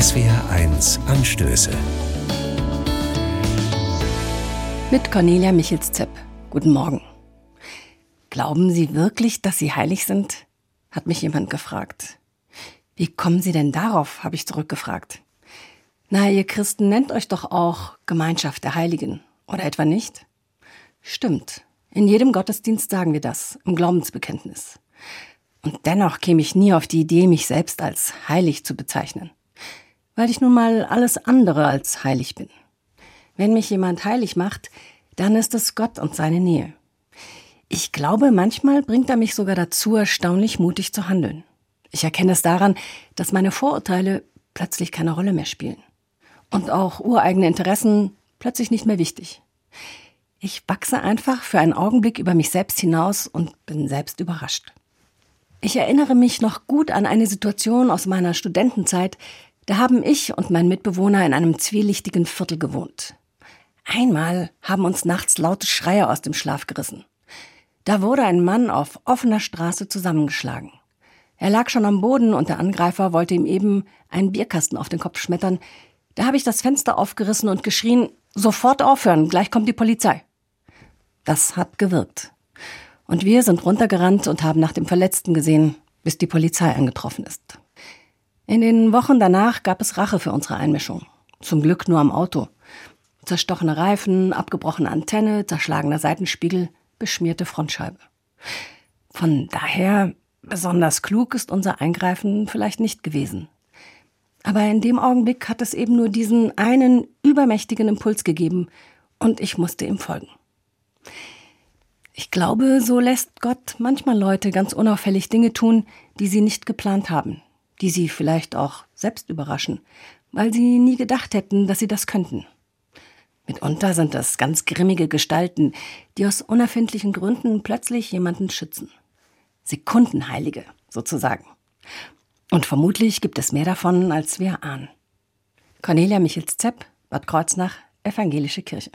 SWR1 Anstöße. Mit Cornelia Michels-Zepp. Guten Morgen. Glauben Sie wirklich, dass Sie heilig sind? hat mich jemand gefragt. Wie kommen Sie denn darauf? habe ich zurückgefragt. Na, ihr Christen nennt euch doch auch Gemeinschaft der Heiligen, oder etwa nicht? Stimmt. In jedem Gottesdienst sagen wir das, im Glaubensbekenntnis. Und dennoch käme ich nie auf die Idee, mich selbst als heilig zu bezeichnen. Weil ich nun mal alles andere als heilig bin. Wenn mich jemand heilig macht, dann ist es Gott und seine Nähe. Ich glaube, manchmal bringt er mich sogar dazu, erstaunlich mutig zu handeln. Ich erkenne es daran, dass meine Vorurteile plötzlich keine Rolle mehr spielen. Und auch ureigene Interessen plötzlich nicht mehr wichtig. Ich wachse einfach für einen Augenblick über mich selbst hinaus und bin selbst überrascht. Ich erinnere mich noch gut an eine Situation aus meiner Studentenzeit. Da haben ich und mein Mitbewohner in einem zwielichtigen Viertel gewohnt. Einmal haben uns nachts laute Schreie aus dem Schlaf gerissen. Da wurde ein Mann auf offener Straße zusammengeschlagen. Er lag schon am Boden und der Angreifer wollte ihm eben einen Bierkasten auf den Kopf schmettern. Da habe ich das Fenster aufgerissen und geschrien, sofort aufhören, gleich kommt die Polizei. Das hat gewirkt. Und wir sind runtergerannt und haben nach dem Verletzten gesehen, bis die Polizei eingetroffen ist. In den Wochen danach gab es Rache für unsere Einmischung. Zum Glück nur am Auto. Zerstochene Reifen, abgebrochene Antenne, zerschlagener Seitenspiegel, beschmierte Frontscheibe. Von daher besonders klug ist unser Eingreifen vielleicht nicht gewesen. Aber in dem Augenblick hat es eben nur diesen einen übermächtigen Impuls gegeben und ich musste ihm folgen. Ich glaube, so lässt Gott manchmal Leute ganz unauffällig Dinge tun, die sie nicht geplant haben, die sie vielleicht auch selbst überraschen, weil sie nie gedacht hätten, dass sie das könnten. Mitunter sind das ganz grimmige Gestalten, die aus unerfindlichen Gründen plötzlich jemanden schützen. Sekundenheilige, sozusagen. Und vermutlich gibt es mehr davon, als wir ahnen. Cornelia Michels-Zepp, Bad Kreuznach, Evangelische Kirche.